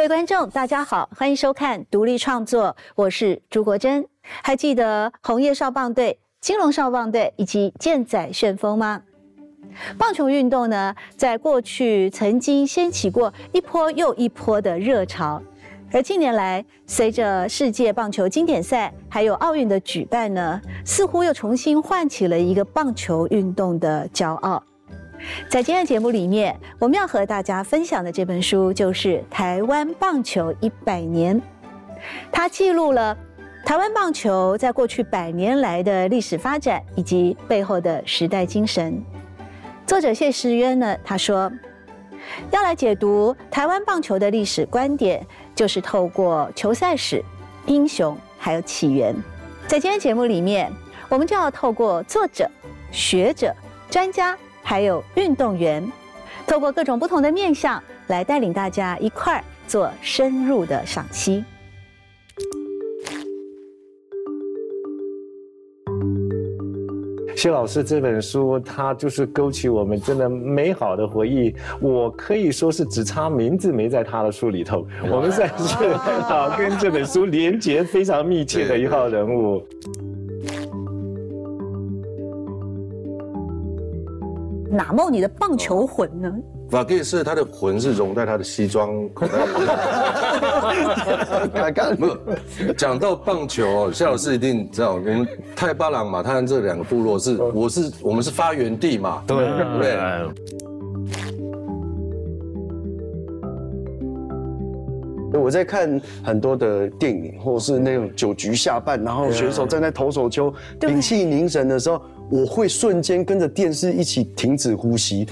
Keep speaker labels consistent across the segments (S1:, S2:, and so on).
S1: 各位观众，大家好，欢迎收看独立创作，我是朱国珍。还记得红叶少棒队、金龙少棒队以及健仔旋风吗？棒球运动呢，在过去曾经掀起过一波又一波的热潮，而近年来，随着世界棒球经典赛还有奥运的举办呢，似乎又重新唤起了一个棒球运动的骄傲。在今天的节目里面，我们要和大家分享的这本书就是《台湾棒球一百年》，它记录了台湾棒球在过去百年来的历史发展以及背后的时代精神。作者谢世渊呢，他说要来解读台湾棒球的历史观点，就是透过球赛史、英雄还有起源。在今天节目里面，我们就要透过作者、学者、专家。还有运动员，透过各种不同的面相来带领大家一块儿做深入的赏析。
S2: 谢老师这本书，它就是勾起我们真的美好的回忆。我可以说是只差名字没在他的书里头。我们算是 啊，跟这本书连结非常密切的一号人物。
S1: 哪冒你的棒球魂呢？
S3: 法克是他的魂是融在他的西装 口袋里。没有讲到棒球哦，夏老师一定知道，我们泰巴朗、马泰安这两个部落是，我是我们是发源地嘛，
S2: 对对。
S4: 我在看很多的电影，或者是那种酒局下半，然后选手站在投手丘屏气凝神的时候。我会瞬间跟着电视一起停止呼吸。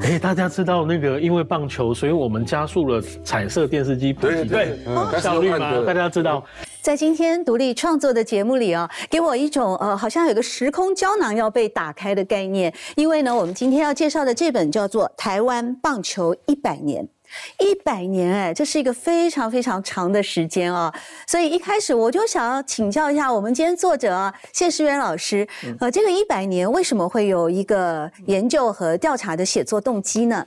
S5: 哎，大家知道那个因为棒球，所以我们加速了彩色电视机普及对效率吗？大家知道，
S1: 在今天独立创作的节目里啊，给我一种呃，好像有个时空胶囊要被打开的概念。因为呢，我们今天要介绍的这本叫做《台湾棒球一百年》。一百年哎，这是一个非常非常长的时间啊！所以一开始我就想要请教一下我们今天作者啊，谢世元老师，呃，这个一百年为什么会有一个研究和调查的写作动机呢？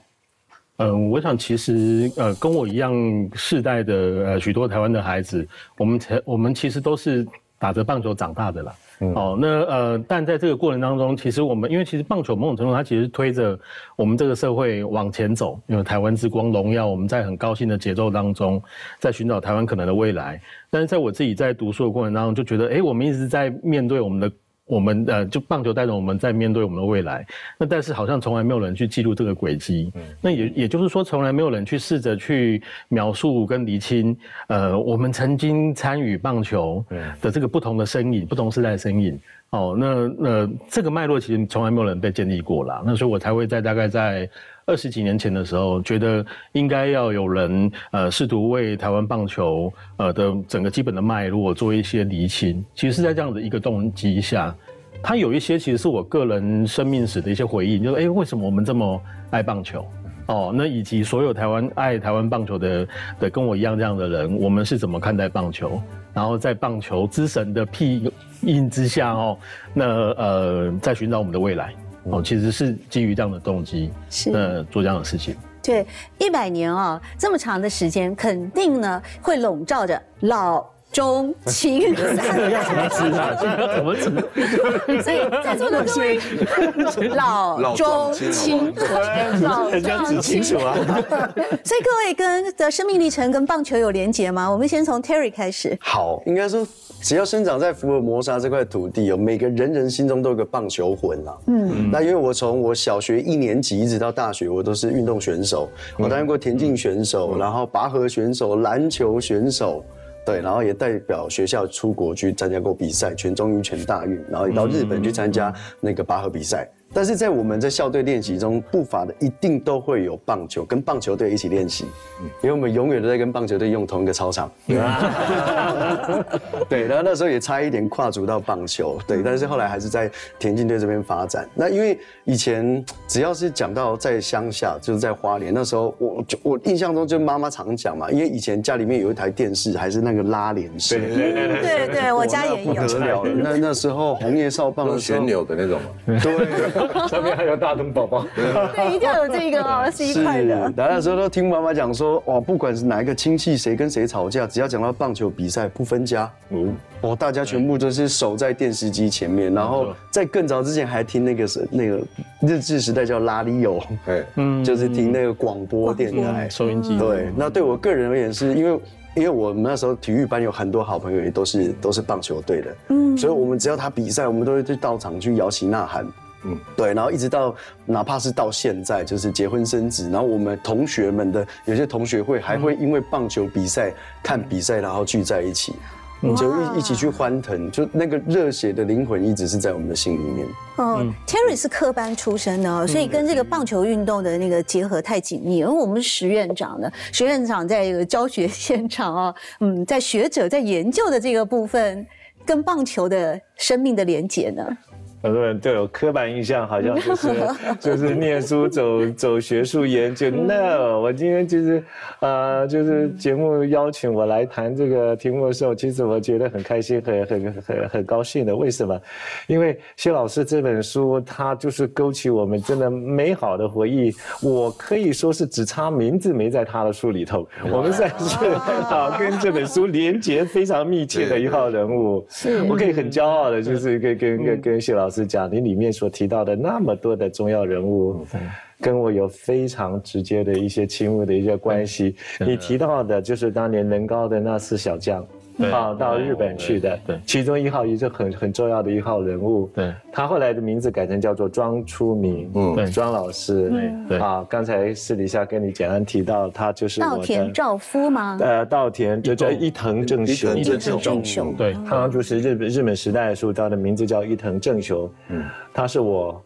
S5: 嗯，我想其实呃，跟我一样世代的呃许多台湾的孩子，我们才我们其实都是打着棒球长大的啦。哦，那呃，但在这个过程当中，其实我们因为其实棒球某种程度它其实推着我们这个社会往前走，因为台湾之光荣耀，我们在很高兴的节奏当中，在寻找台湾可能的未来。但是在我自己在读书的过程当中，就觉得，哎，我们一直在面对我们的。我们呃，就棒球带着我们在面对我们的未来，那但是好像从来没有人去记录这个轨迹，嗯，那也也就是说，从来没有人去试着去描述跟厘清，呃，我们曾经参与棒球的这个不同的身影，不同时代的身影。哦，那那这个脉络其实从来没有人被建立过啦，那所以我才会在大概在二十几年前的时候，觉得应该要有人呃试图为台湾棒球呃的整个基本的脉络做一些厘清。其实是在这样的一个动机下，它有一些其实是我个人生命史的一些回忆，就是哎为什么我们这么爱棒球？哦，那以及所有台湾爱台湾棒球的的跟我一样这样的人，我们是怎么看待棒球？然后在棒球之神的庇荫之下哦，那呃，在寻找我们的未来哦，其实是基于这样的动机，
S1: 是
S5: 那做这样的事情。
S1: 对，一百年啊，这么长的时间，肯定呢会笼罩着老。中青
S5: 三个要怎么吃啊？怎么
S1: 吃？所以在座的各位老中青，
S2: 老中青清楚啊。
S1: 所以各位跟的生命历程跟棒球有连结吗？我们先从 Terry 开始。
S4: 好，应该说只要生长在福尔摩沙这块土地，哦每个人人心中都有个棒球魂啊。嗯，那因为我从我小学一年级一直到大学，我都是运动选手，我担任过田径选手，然后拔河选手，篮球选手。对，然后也代表学校出国去参加过比赛，全中英、全大运，然后也到日本去参加那个拔河比赛。但是在我们在校队练习中，不乏的一定都会有棒球，跟棒球队一起练习，因为我们永远都在跟棒球队用同一个操场。对，然后那时候也差一点跨足到棒球，对，但是后来还是在田径队这边发展。那因为以前只要是讲到在乡下，就是在花莲，那时候我就我印象中就妈妈常讲嘛，因为以前家里面有一台电视，还是那个拉帘式。
S1: 对对对对，我家也有。
S4: 不得了了，那那时候红叶少棒的
S3: 旋钮的那种。
S4: 对。
S2: 上面还有大东宝宝。
S1: 对，一定要有这个哦，是一块的。
S4: 然后那时候都听妈妈讲说，哇，不管是哪一个亲戚谁跟谁吵架，只要讲到棒球比赛，不分家，哦，大家全部都是守在电视机前面。然后在更早之前还听那个是那个日治时代叫拉里欧，
S3: 哎，
S4: 嗯，就是听那个广播电台
S5: 收音机。
S4: 对，那对我个人而言，是因为因为我们那时候体育班有很多好朋友，也都是都是棒球队的，嗯，所以我们只要他比赛，我们都会去到场去摇旗呐喊。嗯，对，然后一直到哪怕是到现在，就是结婚生子，然后我们同学们的有些同学会还会因为棒球比赛看比赛，然后聚在一起，就一一起去欢腾，就那个热血的灵魂一直是在我们的心里面。
S1: 嗯，Terry 是科班出身的，所以跟这个棒球运动的那个结合太紧密。而我们石院长呢，石院长在这个教学现场啊，嗯，在学者在研究的这个部分，跟棒球的生命的连结呢？
S2: 很多人都有刻板印象，好像就是 就是念书走走学术研究。No，我今天就是，呃，就是节目邀请我来谈这个题目的时候，其实我觉得很开心，很很很很高兴的。为什么？因为谢老师这本书，它就是勾起我们真的美好的回忆。我可以说是只差名字没在他的书里头。我们算是啊，跟这本书连接非常密切的一号人物。是，我可以很骄傲的，就是跟跟跟跟谢老师。是讲你里面所提到的那么多的重要人物，跟我有非常直接的一些亲密的一些关系。你提到的就是当年能高的那四小将，啊，到日本去的，对，其中一号也是很很重要的一号人物。对，他后来的名字改成叫做庄初明，嗯，对，庄老师，对，啊，刚才私底下跟你简单提到，他就是
S1: 稻田照夫吗？
S2: 呃，稻田就叫伊藤正雄，
S1: 伊藤正雄，
S2: 对，他就是日本日本时代的时候，他的名字叫伊藤正雄，嗯，他是我。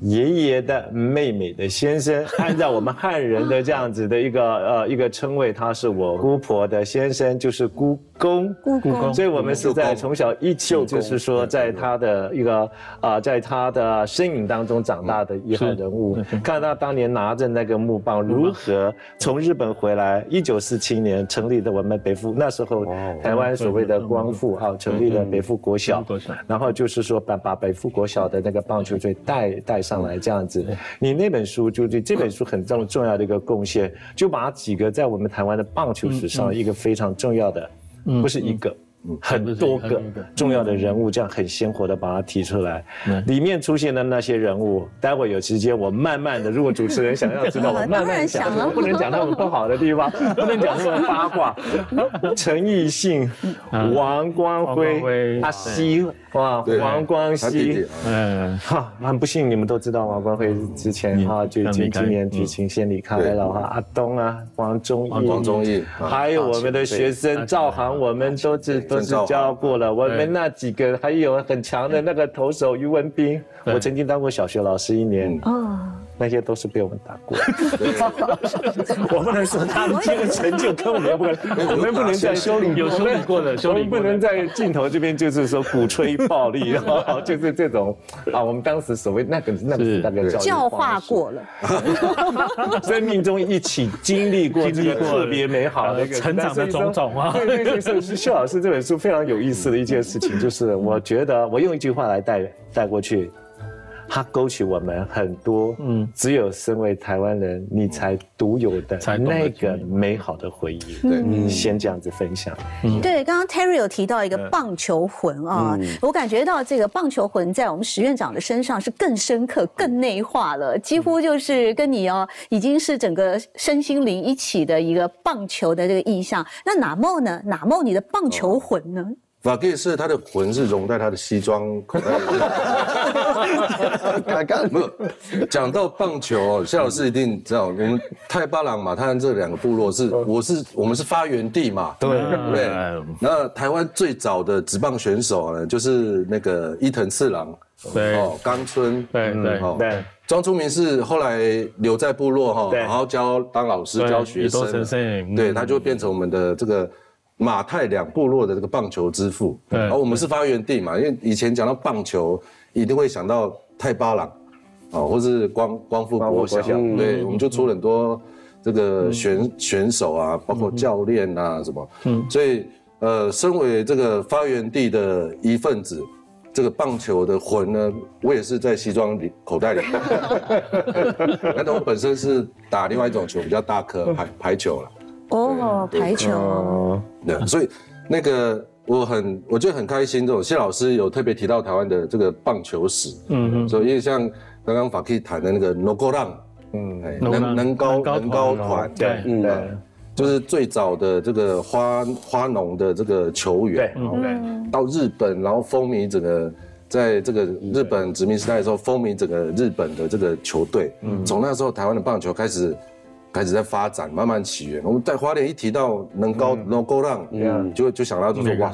S2: 爷爷的妹妹的先生，按照我们汉人的这样子的一个呃一个称谓，他是我姑婆的先生，就是姑公。姑公，所以我们是在从小一起，就是说在他的一个啊，在他的身影当中长大的一号人物。看他当年拿着那个木棒，如何从日本回来，一九四七年成立的我们北附，那时候台湾所谓的光复啊，成立了北附国小，然后就是说把把北附国小的那个棒球队带带。上来这样子，你那本书就对这本书很重重要的一个贡献，就把几个在我们台湾的棒球史上一个非常重要的，不是一个。很多个重要的人物，这样很鲜活的把它提出来。里面出现的那些人物，待会有时间我慢慢的，如果主持人想要知道，我慢慢讲，不能讲他们不好的地方，不能讲他们八卦。陈奕迅、王光辉、阿西，哇，王光熙，嗯，哈，很不幸你们都知道王光辉之前哈就今今年剧情先离开了哈。阿东啊，王忠义，
S3: 王忠义，
S2: 还有我们的学生赵航，我们都知。都是教过了，我们那几个还有很强的那个投手于文斌，我曾经当过小学老师一年。哦。那些都是被我们打过，我不能说他们这个成就跟我们不，我们不能在
S5: 修理有修理过的，
S2: 我们不能在镜头这边就是说鼓吹暴力，就是这种啊，我们当时所谓那个那个那个
S1: 教化过了，
S2: 生命中一起经历过这个特别美好的
S5: 成长的种种啊。
S2: 对对对，是谢老师这本书非常有意思的一件事情，就是我觉得我用一句话来带带过去。它勾起我们很多，嗯，只有身为台湾人你才独有的那个美好的回忆。对，先这样子分享。
S1: 对，刚刚 Terry 有提到一个棒球魂啊，我感觉到这个棒球魂在我们石院长的身上是更深刻、更内化了，几乎就是跟你哦，已经是整个身心灵一起的一个棒球的这个意象。那哪梦呢？哪梦你的棒球魂呢？
S3: 法克是他的魂是融在他的西装口袋里。没有讲到棒球哦，谢老师一定知道，我们泰巴朗马泰这两个部落是，我是我们是发源地嘛，对。对。那台湾最早的职棒选手呢，就是那个伊藤次郎，
S5: 对。哦，
S3: 冈村，
S5: 对对
S3: 对。庄初明是后来留在部落哈，然后教当老师教学生，对，他就变成我们的这个。马泰两部落的这个棒球之父，而我们是发源地嘛，因为以前讲到棒球，一定会想到泰巴朗，啊，或是光光复国小，对，我们就出了很多这个选选手啊，包括教练啊什么，嗯，所以呃，身为这个发源地的一份子，这个棒球的魂呢，我也是在西装里口袋里。但是我本身是打另外一种球，比较大颗排排球了。
S1: 哦，排球。
S3: 对，所以那个我很我觉得很开心。这种谢老师有特别提到台湾的这个棒球史。嗯嗯。所以因为像刚刚法 K 谈的那个 No Go 浪，嗯，能能高能高团，
S2: 对，嗯对。
S3: 就是最早的这个花花农的这个球员，对，到日本，然后风靡整个，在这个日本殖民时代的时候，风靡整个日本的这个球队。嗯，从那时候台湾的棒球开始，开始在发展，慢慢起源。我们在花莲一提到能高能够让，嗯，就就想到就说哇。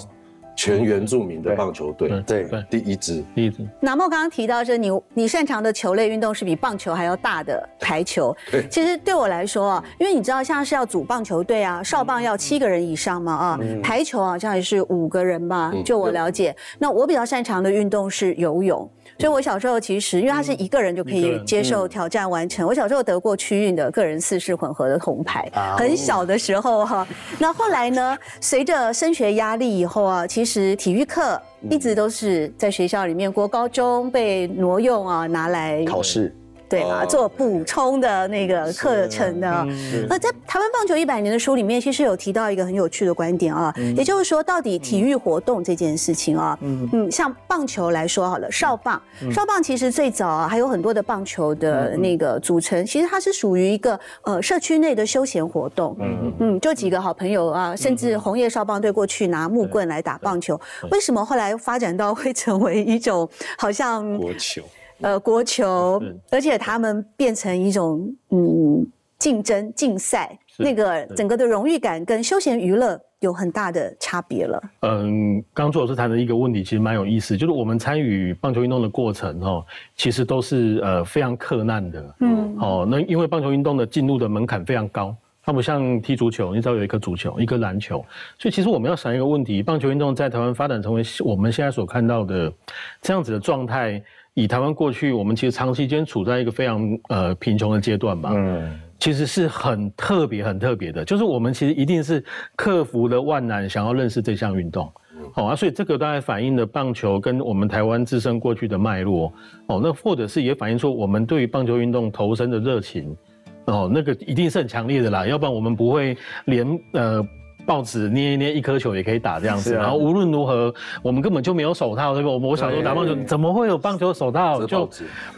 S3: 全原住民的棒球队，
S4: 对，
S3: 第一支，
S5: 第一支。
S1: 南莫刚刚提到，是你你擅长的球类运动是比棒球还要大的排球。其实对我来说啊，因为你知道，像是要组棒球队啊，少棒要七个人以上嘛啊，排球好像也是五个人吧，就我了解。那我比较擅长的运动是游泳。所以，我小时候其实，因为他是一个人就可以接受挑战完成。我小时候得过区运的个人四式混合的铜牌，很小的时候哈。那后来呢，随着升学压力以后啊，其实体育课一直都是在学校里面，国高中被挪用啊，拿来
S4: 考试。
S1: 对嘛，做补充的那个课程的。那在台湾棒球一百年的书里面，其实有提到一个很有趣的观点啊，也就是说，到底体育活动这件事情啊，嗯，像棒球来说好了，少棒，少棒其实最早啊，还有很多的棒球的那个组成，其实它是属于一个呃社区内的休闲活动。嗯。嗯，就几个好朋友啊，甚至红叶少棒队过去拿木棍来打棒球，为什么后来发展到会成为一种好像
S2: 国球？
S1: 呃，国球，而且他们变成一种嗯竞争竞赛，那个整个的荣誉感跟休闲娱乐有很大的差别了。
S5: 嗯，刚朱老师谈的一个问题其实蛮有意思，就是我们参与棒球运动的过程哦，其实都是呃非常克难的。嗯，哦，那因为棒球运动的进入的门槛非常高，它不像踢足球，你只要有一颗足球，一个篮球，所以其实我们要想一个问题：棒球运动在台湾发展成为我们现在所看到的这样子的状态。以台湾过去，我们其实长期间处在一个非常呃贫穷的阶段吧，嗯，其实是很特别、很特别的，就是我们其实一定是克服了万难，想要认识这项运动，好啊，所以这个大概反映了棒球跟我们台湾自身过去的脉络，哦，那或者是也反映出我们对于棒球运动投身的热情，哦，那个一定是很强烈的啦，要不然我们不会连呃。报纸捏一捏一颗球也可以打这样子，然后无论如何我们根本就没有手套，对吧？我我小时候打棒球怎么会有棒球手套？
S3: 就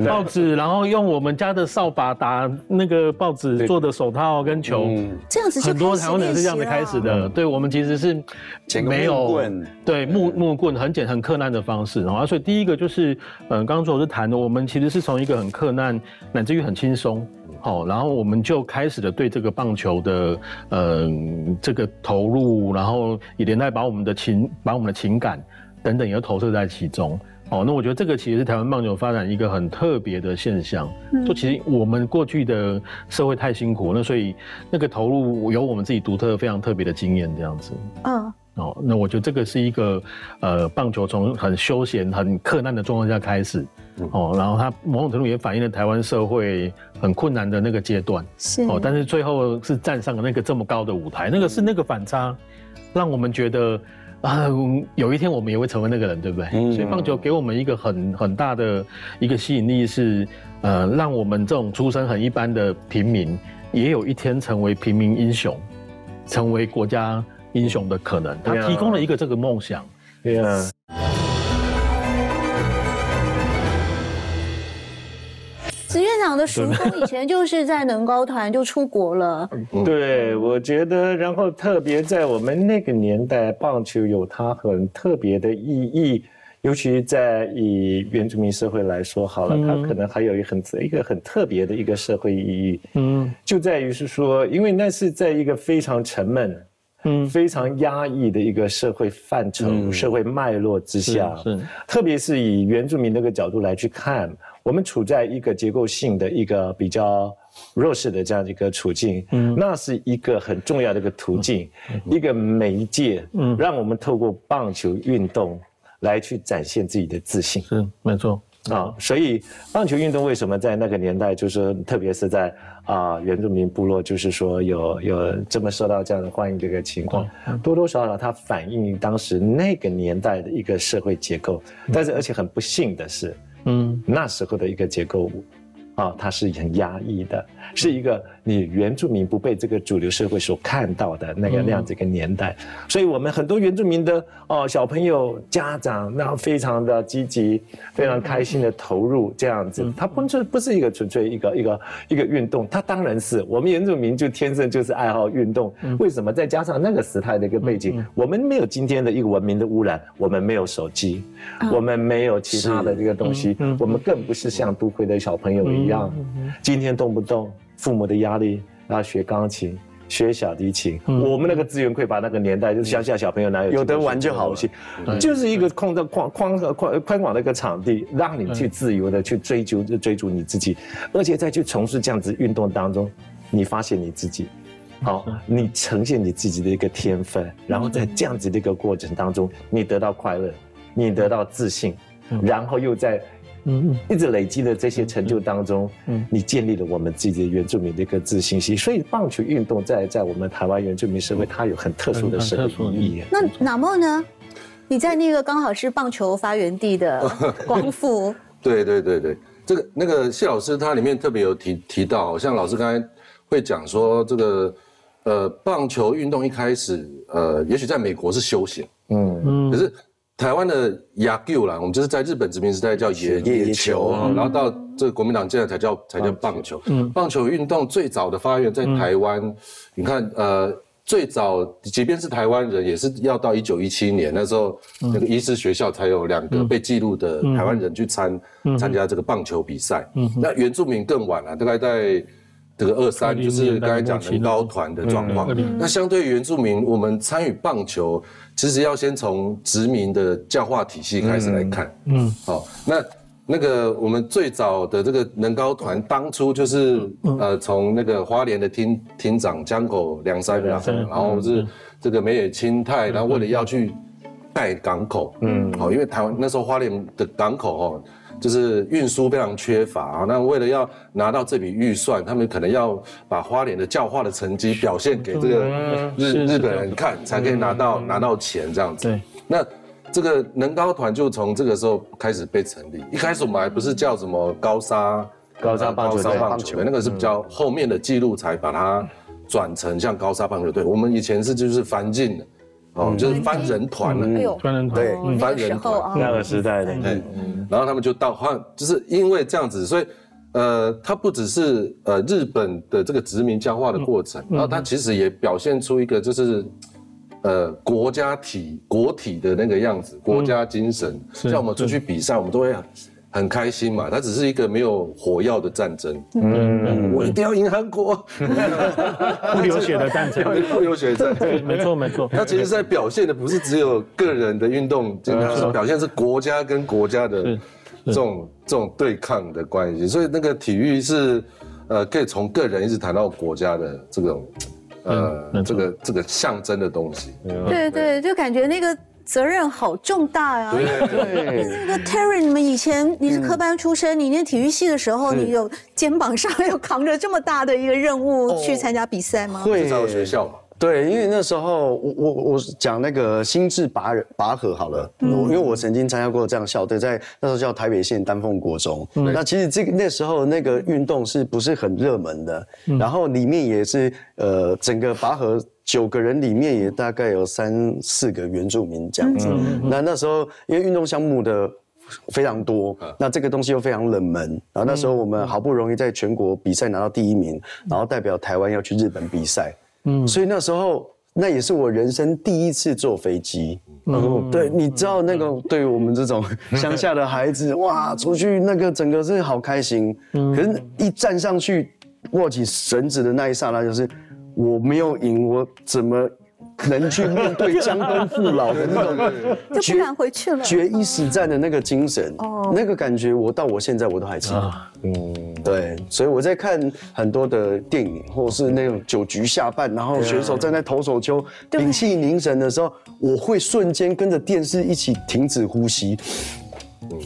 S5: 报纸，然后用我们家的扫把打那个报纸做的手套跟球，
S1: 这样子
S5: 很多台湾人是这样子开始的。对我们其实是
S4: 没有
S5: 对木木棍很简很困难的方式，然后所以第一个就是嗯，刚刚说我是谈的，我们其实是从一个很困难乃至于很轻松。好，然后我们就开始了对这个棒球的，呃，这个投入，然后也连带把我们的情，把我们的情感等等也都投射在其中。哦，那我觉得这个其实是台湾棒球发展一个很特别的现象。嗯就其实我们过去的社会太辛苦，那所以那个投入有我们自己独特非常特别的经验这样子。嗯。哦，那我觉得这个是一个，呃，棒球从很休闲、很困难的状况下开始，哦，然后它某种程度也反映了台湾社会很困难的那个阶段，
S1: 是
S5: 哦，但是最后是站上了那个这么高的舞台，那个是那个反差，让我们觉得啊，有一天我们也会成为那个人，对不对？所以棒球给我们一个很很大的一个吸引力是，呃，让我们这种出身很一般的平民，也有一天成为平民英雄，成为国家。英雄的可能，他提供了一个这个梦想。
S2: 对啊。
S1: 以前就是在能高团就出国了。
S2: 对，我觉得，然后特别在我们那个年代，棒球有它很特别的意义，尤其在以原住民社会来说，好了，它可能还有一很一个很特别的一个社会意义。嗯，就在于是说，因为那是在一个非常沉闷。嗯，非常压抑的一个社会范畴、社会脉络之下，是特别是以原住民那个角度来去看，我们处在一个结构性的一个比较弱势的这样一个处境，嗯，那是一个很重要的一个途径，一个媒介，嗯，让我们透过棒球运动来去展现自己的自信，
S5: 是没错。
S2: 啊，所以棒球运动为什么在那个年代，就是特别是在啊原住民部落，就是说有有这么受到这样的欢迎这个情况，多多少少它反映当时那个年代的一个社会结构，但是而且很不幸的是，嗯，那时候的一个结构。啊，它是很压抑的，是一个你原住民不被这个主流社会所看到的那个那样子一个年代，所以我们很多原住民的哦小朋友家长那非常的积极，非常开心的投入这样子，它不是不是一个纯粹一个一个一个运动，它当然是我们原住民就天生就是爱好运动，为什么？再加上那个时代的一个背景，我们没有今天的一个文明的污染，我们没有手机，我们没有其他的这个东西，我们更不是像都会的小朋友一样。一样，今天动不动父母的压力要学钢琴、学小提琴，我们那个资源匮乏那个年代，就是乡下小朋友哪有
S4: 有得玩就好了，
S2: 就是一个空的宽宽宽宽广的一个场地，让你去自由的去追求追逐你自己，而且再去从事这样子运动当中，你发现你自己，好，你呈现你自己的一个天分，然后在这样子的一个过程当中，你得到快乐，你得到自信，然后又在。嗯，一直累积的这些成就当中，嗯，你建立了我们自己的原住民的一个自信心。所以棒球运动在在我们台湾原住民社会，它有很特殊的社会意义。
S1: 那哪莫呢？你在那个刚好是棒球发源地的光复。
S3: 对对对对，这个那个谢老师他里面特别有提提到，像老师刚才会讲说，这个呃棒球运动一开始呃，也许在美国是休闲，嗯嗯，可是。台湾的野球啦，我们就是在日本殖民时代叫野野球，然后到这个国民党现在才叫才叫棒球。嗯，棒球运动最早的发源在台湾，你看，呃，最早即便是台湾人，也是要到一九一七年那时候，那个医师学校才有两个被记录的台湾人去参参加这个棒球比赛。嗯，那原住民更晚了，大概在这个二三，就是刚才讲的高团的状况。那相对原住民，我们参与棒球。其实要先从殖民的教化体系开始来看，嗯，好，那那个我们最早的这个能高团，当初就是呃从那个花莲的厅厅长江口良三然后是这个梅野清太，然后为了要去盖港口，嗯，好，因为台湾那时候花莲的港口哦。就是运输非常缺乏啊，那为了要拿到这笔预算，他们可能要把花莲的教化的成绩表现给这个日日本人看，才可以拿到拿到钱这样子。对，那这个能高团就从这个时候开始被成立。一开始我们还不是叫什么高沙
S2: 高沙棒球
S3: 棒球队，那个是比较后面的记录才把它转成像高沙棒球队。我们以前是就是翻进的。哦，就是翻人团了，
S5: 翻人团，
S3: 对，翻人团。
S2: 那个时代的，对，
S3: 然后他们就到换，就是因为这样子，所以，呃，它不只是呃日本的这个殖民僵化的过程，然后它其实也表现出一个就是，呃，国家体国体的那个样子，国家精神，像我们出去比赛，我们都会。很开心嘛，它只是一个没有火药的战争。嗯，我一定要赢韩国，
S5: 不流血的战争，
S3: 不流血的战争，
S5: 没错没错。
S3: 它其实在表现的不是只有个人的运动，就是表现是国家跟国家的这种这种对抗的关系。所以那个体育是呃，可以从个人一直谈到国家的这种呃这个这个象征的东西。
S1: 对对，就感觉那个。责任好重大呀！对，那个 Terry，你们以前你是科班出身，你念体育系的时候，你有肩膀上有扛着这么大的一个任务去参加比赛吗？
S3: 会在学校嘛？
S4: 对，因为那时候我我我讲那个心智拔拔河好了，因为我曾经参加过这样校队，在那时候叫台北县丹凤国中。那其实这个那时候那个运动是不是很热门的？然后里面也是呃整个拔河。九个人里面也大概有三四个原住民这样子。那那时候因为运动项目的非常多，那这个东西又非常冷门。然后那时候我们好不容易在全国比赛拿到第一名，然后代表台湾要去日本比赛。嗯，所以那时候那也是我人生第一次坐飞机。嗯，对，你知道那个对于我们这种乡下的孩子，哇，出去那个整个是好开心。嗯，可是一站上去握起绳子的那一刹那，就是。我没有赢，我怎么能去面对江东父老的那种
S1: 就不敢回去了？
S4: 决一死战的那个精神，哦，那个感觉，我到我现在我都还记得。嗯，对，所以我在看很多的电影，或者是那种酒局下半，然后选手站在投手丘屏气凝神的时候，我会瞬间跟着电视一起停止呼吸。嗯。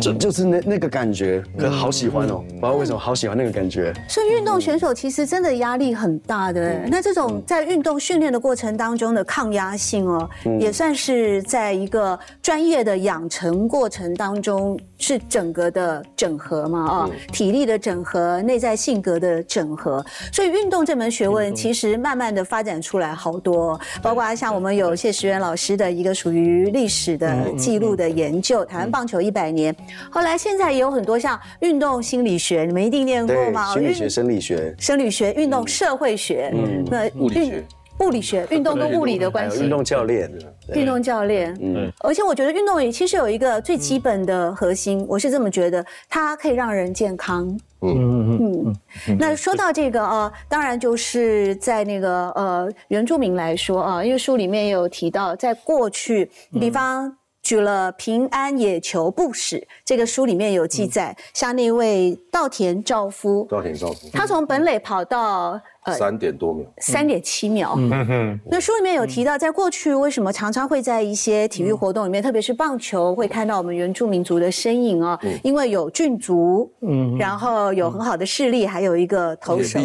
S4: 就就是那那个感觉，可好喜欢哦，不知道为什么好喜欢那个感觉。
S1: 所以运动选手其实真的压力很大的。那这种在运动训练的过程当中的抗压性哦，也算是在一个专业的养成过程当中是整个的整合嘛啊，体力的整合，内在性格的整合。所以运动这门学问其实慢慢的发展出来好多，包括像我们有谢石原老师的一个属于历史的记录的研究，台湾棒球一百年。后来现在也有很多像运动心理学，你们一定念过吗？
S4: 心理学、生理学、
S1: 生理学、运动社会学，
S3: 嗯，那物理学、
S1: 物理学、运动跟物理的关系。
S4: 运动教练，
S1: 运动教练，嗯，而且我觉得运动其实有一个最基本的核心，我是这么觉得，它可以让人健康。嗯嗯嗯。那说到这个啊，当然就是在那个呃原住民来说啊，因为书里面也有提到，在过去，比方。举了《平安野球部史》这个书里面有记载，像那位稻田兆夫，
S3: 稻田兆夫，
S1: 他从本垒跑到。
S3: 三点多秒，
S1: 三点七秒。嗯。哼，那书里面有提到，在过去为什么常常会在一些体育活动里面，特别是棒球，会看到我们原住民族的身影啊？因为有郡族，嗯，然后有很好的视力，还有一个投手，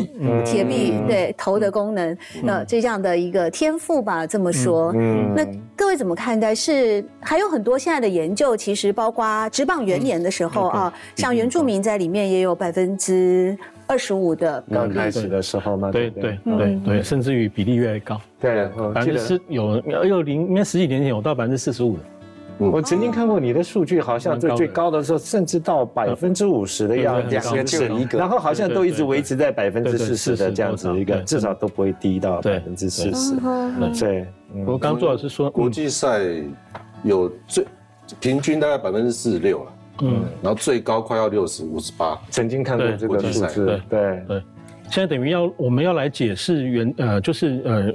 S1: 铁臂，对投的功能，那这样的一个天赋吧，这么说。嗯，那各位怎么看待？是还有很多现在的研究，其实包括职棒元年的时候啊，像原住民在里面也有百分之。二十五的
S2: 刚开始的时候嘛，
S5: 对对对？对，甚至于比例越来越高，
S2: 对，
S5: 百分之四有二零，应该十几年前有到百分之四十五的。
S2: 我曾经看过你的数据，好像最最高的时候甚至到百分之五十的样子，
S4: 两个就一个，
S2: 然后好像都一直维持在百分之四十的这样子一个，至少都不会低到百分之四十。对，
S5: 我刚做的是说
S3: 国际赛有最平均大概百分之四十六了。嗯，然后最高快要六十五十八，
S2: 曾经看过这个数字，对。对。
S5: 现在等于要我们要来解释原呃，就是呃，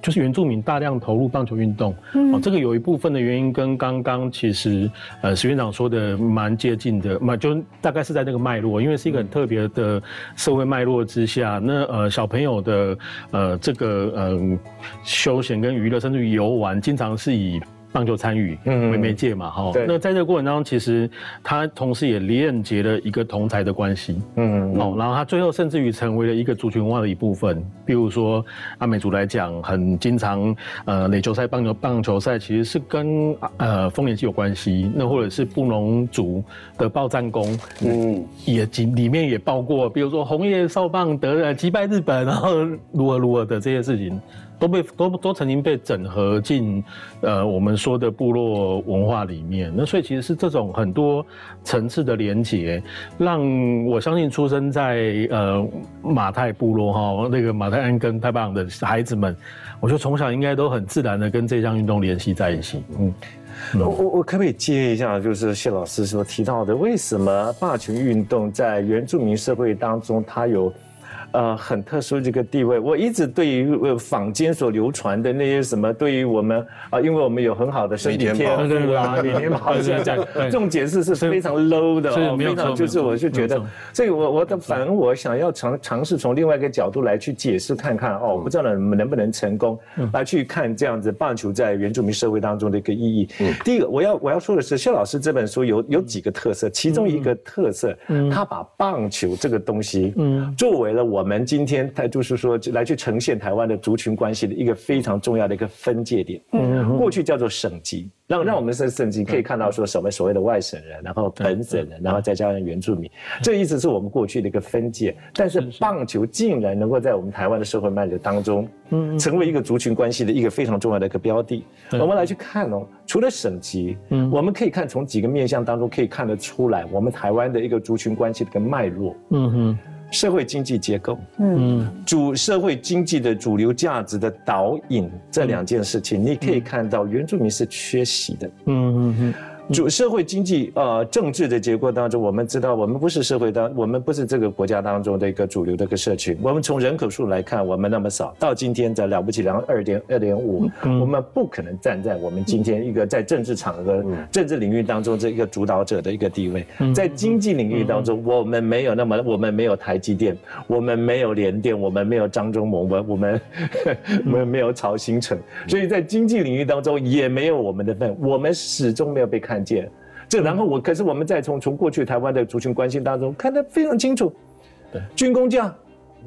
S5: 就是原住民大量投入棒球运动，哦，这个有一部分的原因跟刚刚其实呃史院长说的蛮接近的，嘛就大概是在那个脉络，因为是一个很特别的社会脉络之下，那呃小朋友的呃这个呃休闲跟娱乐，甚至于游玩，经常是以。棒球参与为媒介嘛，哈，那在这个过程当中，其实他同时也链接了一个同台的关系，嗯，哦，然后他最后甚至于成为了一个族群文化的一部分。比如说阿美族来讲，很经常，呃，垒球赛、棒球棒球赛其实是跟呃丰年祭有关系。那或者是布农族的报战功，嗯，也里里面也报过，比如说红叶少棒得击败日本，然后如何如何的这些事情。都被都都曾经被整合进，呃，我们说的部落文化里面。那所以其实是这种很多层次的连结，让我相信出生在呃马太部落哈那个马太安跟太棒的孩子们，我觉得从小应该都很自然的跟这项运动联系在一起。嗯，
S2: 我我我可不可以接一下，就是谢老师所提到的，为什么霸权运动在原住民社会当中它有？呃，很特殊这个地位，我一直对于坊间所流传的那些什么，对于我们啊，因为我们有很好的身体天赋啊，每天跑这样讲，这种解释是非常 low 的哦，非常就是我就觉得，所以我我的反而我想要尝尝试从另外一个角度来去解释看看哦，我不知道能能不能成功来去看这样子棒球在原住民社会当中的一个意义。第一个我要我要说的是，谢老师这本书有有几个特色，其中一个特色，他把棒球这个东西，嗯，作为了我。我们今天他就是说来去呈现台湾的族群关系的一个非常重要的一个分界点。嗯，过去叫做省级，让让我们是省级可以看到说什么所谓的外省人，然后本省人，然后再加上原住民，这一直是我们过去的一个分界。但是棒球竟然能够在我们台湾的社会脉络当中，嗯，成为一个族群关系的一个非常重要的一个标的。我们来去看哦，除了省级，嗯，我们可以看从几个面向当中可以看得出来，我们台湾的一个族群关系的一个脉络。嗯哼。社会经济结构，嗯，主社会经济的主流价值的导引这两件事情，你可以看到原住民是缺席的，嗯嗯嗯。主社会经济呃政治的结构当中，我们知道我们不是社会当，我们不是这个国家当中的一个主流的一个社群。我们从人口数来看，我们那么少，到今天在了不起，然后二点二点五，我们不可能站在我们今天一个在政治场合、政治领域当中这一个主导者的一个地位。在经济领域当中，我们没有那么，我们没有台积电，我们没有联电，我们没有张忠谋，我我们 我们没有曹新成，所以在经济领域当中也没有我们的份，我们始终没有被看。见，这然后我可是我们再从从过去台湾的族群关系当中看得非常清楚，对，军工匠。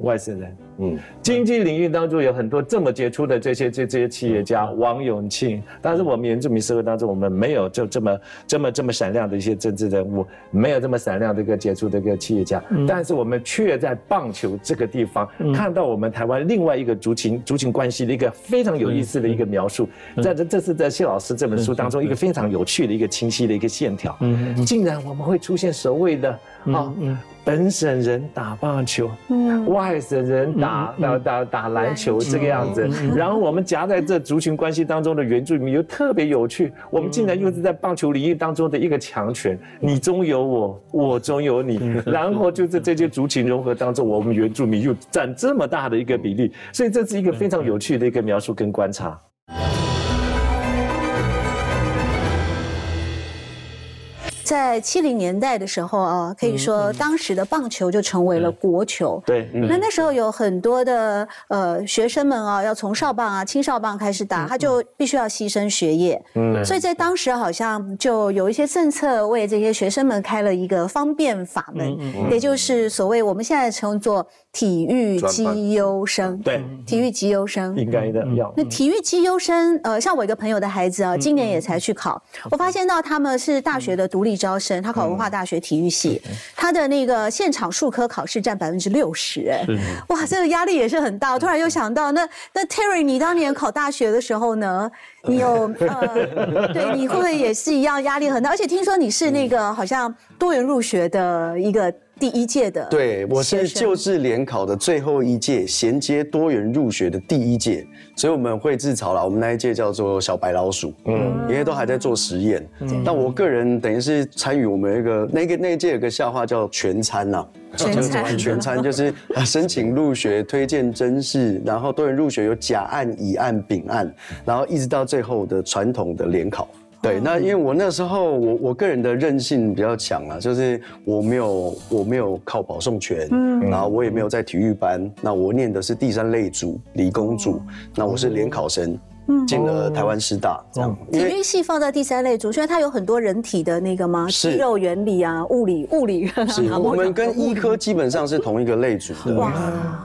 S2: 外省人，嗯，经济领域当中有很多这么杰出的这些这这些企业家，王永庆。但是我们原住民社会当中，我们没有就这么这么这么闪亮的一些政治人物，没有这么闪亮的一个杰出的一个企业家。但是我们却在棒球这个地方看到我们台湾另外一个族群族群关系的一个非常有意思的一个描述。在这这是在谢老师这本书当中一个非常有趣的一个清晰的一个线条。嗯，竟然我们会出现所谓的啊。本省人打棒球，嗯外省人打打打打篮球这个样子，然后我们夹在这族群关系当中的原住民又特别有趣，我们竟然又是在棒球领域当中的一个强权，你中有我，我中有你，然后就在这些族群融合当中，我们原住民又占这么大的一个比例，所以这是一个非常有趣的一个描述跟观察。
S1: 在七零年代的时候啊，可以说当时的棒球就成为了国球。
S2: 对，
S1: 那那时候有很多的呃学生们啊，要从少棒啊、青少棒开始打，他就必须要牺牲学业。嗯，所以在当时好像就有一些政策为这些学生们开了一个方便法门，也就是所谓我们现在称作。体育绩优生，
S2: 对，
S1: 体育绩优生。
S2: 应该的要。
S1: 那体育绩优生，呃，像我一个朋友的孩子啊，今年也才去考。我发现到他们是大学的独立招生，他考文化大学体育系，他的那个现场数科考试占百分之六十，哎，哇，这个压力也是很大。我突然又想到，那那 Terry，你当年考大学的时候呢，你有呃，对，你会不会也是一样压力很大？而且听说你是那个好像多元入学的一个。第一届的，
S4: 对我是旧制联考的最后一届，衔接多元入学的第一届，所以我们会自嘲了，我们那一届叫做小白老鼠，嗯，因为都还在做实验。但我个人等于是参与我们那个那个那一届有个笑话叫全餐呐，
S1: 全餐。
S4: 全餐就是申请入学、推荐真试，然后多元入学有甲案、乙案、丙案，然后一直到最后的传统的联考。对，那因为我那时候我我个人的韧性比较强啊，就是我没有我没有靠保送权，嗯，然后我也没有在体育班，那我念的是第三类组理工组，那我是联考生，进了台湾师大这样。
S1: 体育系放在第三类组，所以它有很多人体的那个吗？肌肉原理啊，物理物理。
S4: 是，我们跟医科基本上是同一个类组的。哇，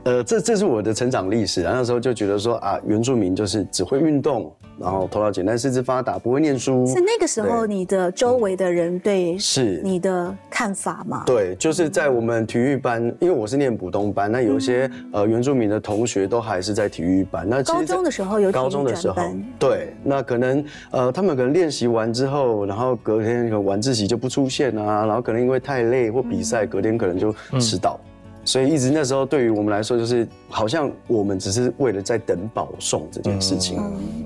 S4: 呃，这这是我的成长历史啊，那时候就觉得说啊，原住民就是只会运动。然后头脑简单，四肢发达，不会念书。
S1: 是那个时候，你的周围的人对
S4: 是
S1: 你的看法吗？
S4: 对，就是在我们体育班，因为我是念普通班，那有些呃原住民的同学都还是在体育班。
S1: 那高中的时候有
S4: 高中的时候，对，那可能呃他们可能练习完之后，然后隔天晚自习就不出现啊，然后可能因为太累或比赛，隔天可能就迟到。所以一直那时候对于我们来说，就是好像我们只是为了在等保送这件事情。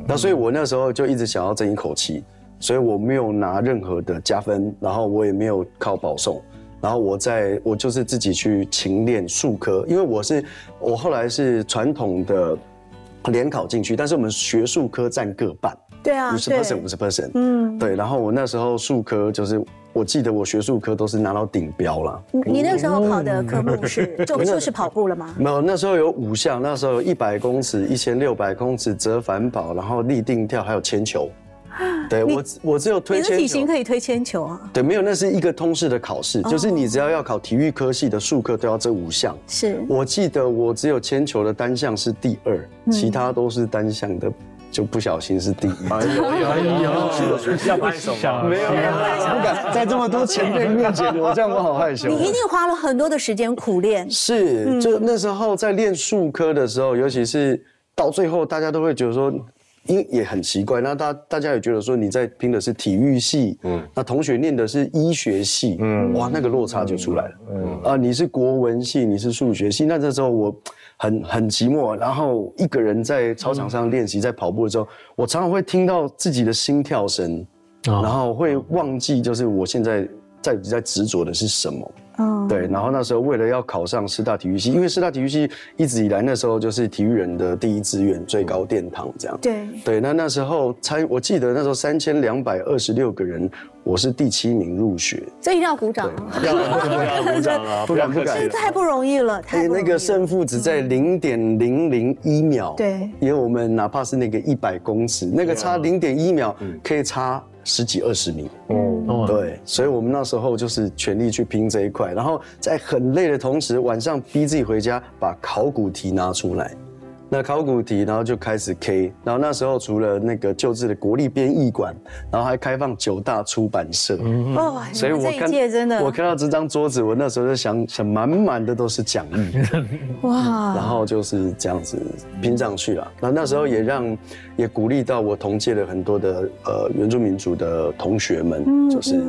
S4: 那所以我那时候就一直想要争一口气，所以我没有拿任何的加分，然后我也没有靠保送，然后我在我就是自己去勤练数科，因为我是我后来是传统的联考进去，但是我们学术科占各半。
S1: 对啊，
S4: 五十 percent，五十 percent，嗯，对。然后我那时候数科就是，我记得我学术科都是拿到顶标了。
S1: 你那时候考的科目是就 就是跑步了吗？
S4: 没有，那时候有五项，那时候有一百公尺、一千六百公尺、折返跑，然后立定跳，还有铅球。对我，我只有推铅
S1: 球。你的体型可以推铅球啊？
S4: 对，没有，那是一个通式的考试，就是你只要要考体育科系的数科都要这五项。
S1: 是
S4: 我记得我只有铅球的单项是第二，其他都是单项的。就不小心是第一，哎呦哎呦，
S2: 要拍手吗？
S4: 没有，不敢在这么多前辈面前，我这样我好害羞。
S1: 你一定花了很多的时间苦练。
S4: 是，就那时候在练数科的时候，尤其是到最后，大家都会觉得说，因也很奇怪。那大大家也觉得说，你在拼的是体育系，嗯，那同学念的是医学系，嗯，哇，那个落差就出来了。嗯啊，你是国文系，你是数学系，那这时候我。很很寂寞，然后一个人在操场上练习，在跑步的时候，我常常会听到自己的心跳声，然后会忘记就是我现在在在执着的是什么。嗯，对，然后那时候为了要考上师大体育系，因为师大体育系一直以来那时候就是体育人的第一志愿、最高殿堂这样。
S1: 对
S4: 对，那那时候参，我记得那时候三千两百二十六个人，我是第七名入学，
S1: 这一定要鼓掌，
S2: 要鼓掌啊！不敢不敢，
S1: 太不容易了，太
S4: 那个胜负只在零点零零一秒，
S1: 对，
S4: 因为我们哪怕是那个一百公尺，那个差零点一秒可以差。十几二十名。哦，对，所以我们那时候就是全力去拼这一块，然后在很累的同时，晚上逼自己回家把考古题拿出来。那考古题，然后就开始 K，然后那时候除了那个旧制的国立编译馆，然后还开放九大出版社。
S1: 哦，所以我看真的，
S4: 我看到这张桌子，我那时候就想想，满满的都是讲义。哇！然后就是这样子拼上去了。那那时候也让也鼓励到我同届的很多的呃原住民族的同学们，就是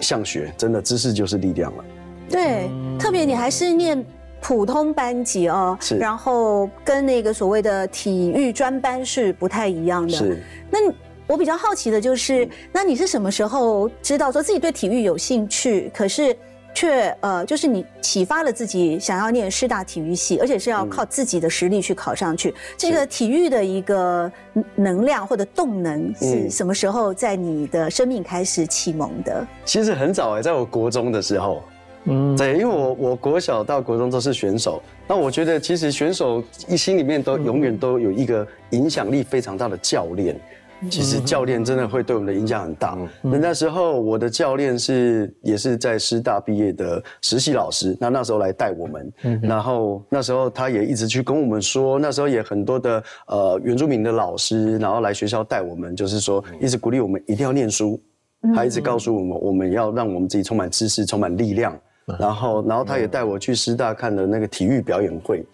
S4: 向学，真的知识就是力量了。
S1: 对，特别你还是念。普通班级哦，是，然后跟那个所谓的体育专班是不太一样的。
S4: 是，
S1: 那我比较好奇的就是，那你是什么时候知道说自己对体育有兴趣？可是却呃，就是你启发了自己想要念师大体育系，而且是要靠自己的实力去考上去。这个体育的一个能量或者动能是什么时候在你的生命开始启蒙的？
S4: 其实很早哎，在我国中的时候。嗯，对，因为我我国小到国中都是选手，那我觉得其实选手一心里面都永远都有一个影响力非常大的教练，其实教练真的会对我们的影响很大。那那时候我的教练是也是在师大毕业的实习老师，那那时候来带我们，然后那时候他也一直去跟我们说，那时候也很多的呃原住民的老师，然后来学校带我们，就是说一直鼓励我们一定要念书，他一直告诉我们我们要让我们自己充满知识，充满力量。然后，然后他也带我去师大看了那个体育表演会，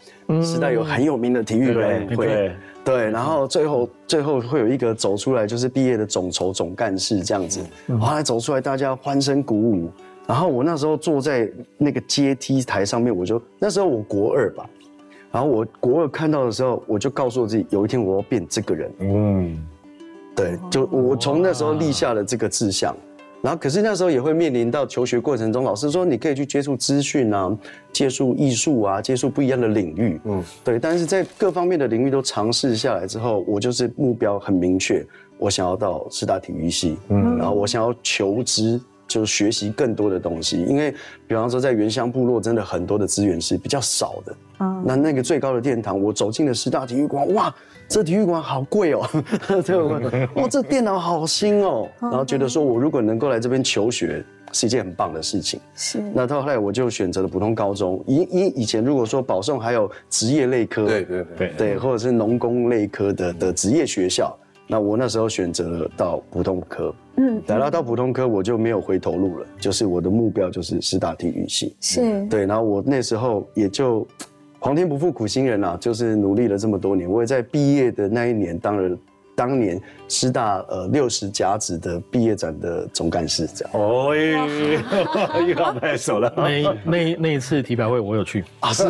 S4: 师大有很有名的体育表演会，对，然后最后最后会有一个走出来，就是毕业的总筹总干事这样子，后来走出来，大家欢声鼓舞。然后我那时候坐在那个阶梯台上面，我就那时候我国二吧，然后我国二看到的时候，我就告诉我自己，有一天我要变这个人。嗯，对，就我从那时候立下了这个志向。然后，可是那时候也会面临到求学过程中，老师说你可以去接触资讯啊，接触艺术啊，接触不一样的领域。嗯，对。但是在各方面的领域都尝试下来之后，我就是目标很明确，我想要到师大体育系。嗯，然后我想要求知，就是学习更多的东西。因为，比方说在原乡部落，真的很多的资源是比较少的。啊，那那个最高的殿堂，我走进了十大体育馆，哇！这体育馆好贵哦，对 哇，这电脑好新哦，然后觉得说我如果能够来这边求学，是一件很棒的事情。是，那到后来我就选择了普通高中，因因以前如果说保送还有职业类科，
S3: 对对对
S4: 对，或者是农工类科的的职业学校，那我那时候选择了到普通科，嗯，等到到普通科我就没有回头路了，就是我的目标就是师大体育系，
S1: 是
S4: 对，然后我那时候也就。皇天不负苦心人啊，就是努力了这么多年，我也在毕业的那一年当了当年师大呃六十甲子的毕业展的总干事，这样。哦，
S2: 又要拍手了。
S5: 那那那一次提表会我有去
S4: 啊，是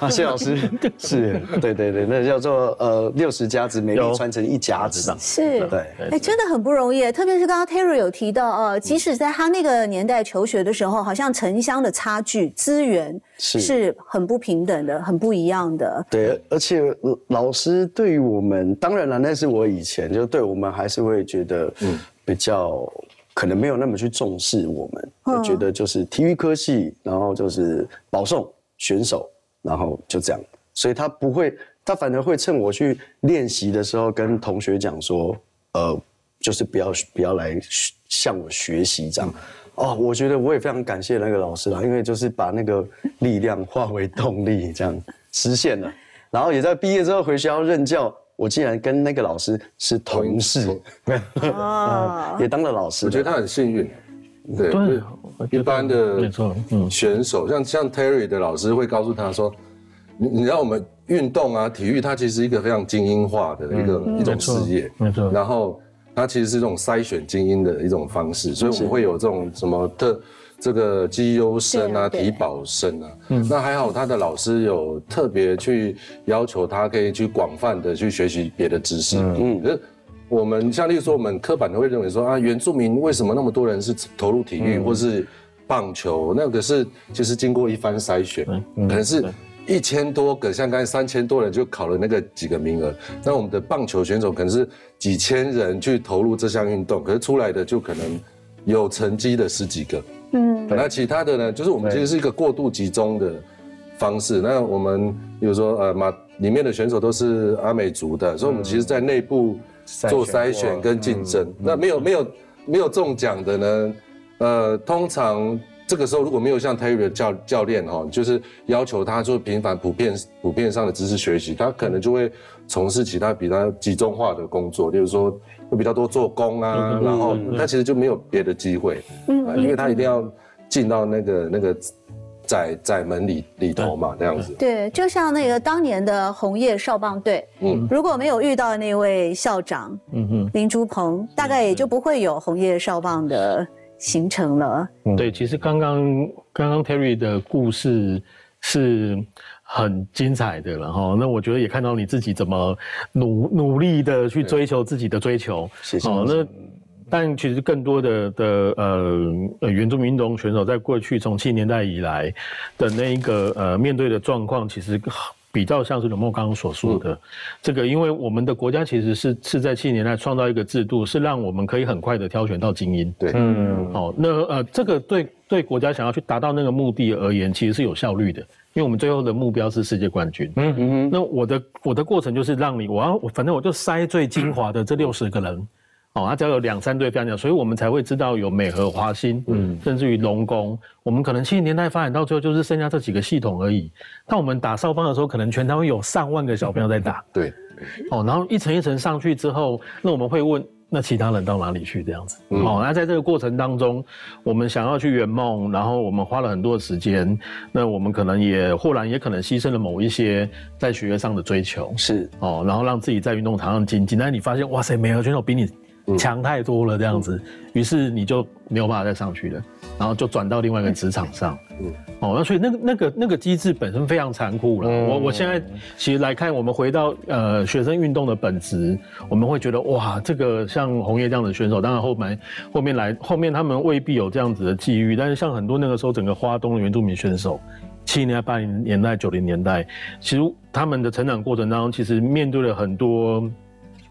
S4: 啊，谢老师 是，对对对，那叫做呃六十甲子美丽传承一甲子，
S1: 是，对，哎，真的很不容易，特别是刚刚 Terry 有提到呃，即使在他那个年代求学的时候，好像城乡的差距资源。是很不平等的，很不一样的。
S4: 对，而且老师对于我们，当然了，那是我以前就对我们还是会觉得，嗯，比较可能没有那么去重视我们，我觉得就是体育科系，然后就是保送选手，然后就这样，所以他不会，他反而会趁我去练习的时候跟同学讲说，呃，就是不要不要来向我学习这样。哦，我觉得我也非常感谢那个老师啦，因为就是把那个力量化为动力，这样实现了。然后也在毕业之后回学校任教，我竟然跟那个老师是同事，哦，也当了老师。
S3: 我觉得他很幸运，对，一般的没错，嗯，选手像像 Terry 的老师会告诉他说，你你让我们运动啊，体育它其实一个非常精英化的一个一种事业，
S5: 没错，
S3: 然后。它其实是这种筛选精英的一种方式，所以我们会有这种什么特这个绩优生啊、体保生啊。嗯，那还好，他的老师有特别去要求他可以去广泛的去学习别的知识。嗯，可是我们像例如说，我们刻板的会认为说啊，原住民为什么那么多人是投入体育或是棒球？那个是其实经过一番筛选，可能是。一千多个，像刚才三千多人就考了那个几个名额，那我们的棒球选手可能是几千人去投入这项运动，可是出来的就可能有成绩的十几个，嗯，那其他的呢，就是我们其实是一个过度集中的方式。那我们比如说呃，马里面的选手都是阿美族的，所以我们其实在内部做筛选跟竞争，那没有没有没有中奖的呢，呃，通常这个时候如果没有像 Terry 的教教练哈，就是要求他做频繁普遍普遍上的知识学习，他可能就会从事其他比较集中化的工作，例如说会比较多做工啊，然后他其实就没有别的机会，嗯，因为他一定要进到那个那个。在在门里里头嘛，这样子。
S1: 对，就像那个当年的红叶少棒队，嗯，如果没有遇到那位校长，嗯哼，林珠鹏，大概也就不会有红叶少棒的形成了。
S5: 对，其实刚刚刚刚 Terry 的故事是很精彩的了哈。那我觉得也看到你自己怎么努努力的去追求自己的追求。
S4: 谢谢。好，那。
S5: 但其实更多的的呃原住民运动选手，在过去从七十年代以来的那一个呃面对的状况，其实比较像是刘梦刚刚所说的这个，因为我们的国家其实是是在七十年代创造一个制度，是让我们可以很快的挑选到精英。
S3: 对，嗯，
S5: 好，那呃这个对对国家想要去达到那个目的而言，其实是有效率的，因为我们最后的目标是世界冠军。嗯嗯，那我的我的过程就是让你，我要反正我就筛最精华的这六十个人。哦，它只要有两三对非常强，所以我们才会知道有美和华兴，嗯，甚至于龙宫。我们可能七十年代发展到最后，就是剩下这几个系统而已。那我们打少方的时候，可能全台湾有上万个小朋友在打。
S3: 对，
S5: 哦，然后一层一层上去之后，那我们会问，那其他人到哪里去？这样子。哦，那在这个过程当中，我们想要去圆梦，然后我们花了很多的时间，那我们可能也忽然也可能牺牲了某一些在学业上的追求。
S4: 是，
S5: 哦，然后让自己在运动场上精进。但你发现，哇塞，美和选手比你。强太多了，这样子，于是你就没有办法再上去了，然后就转到另外一个职场上。嗯，哦，那所以那个那个那个机制本身非常残酷了。我我现在其实来看，我们回到呃学生运动的本质，我们会觉得哇，这个像红叶这样的选手，当然后面后面来后面他们未必有这样子的际遇，但是像很多那个时候整个花东的原住民选手，七零年代、八零年代、九零年代，其实他们的成长过程当中，其实面对了很多。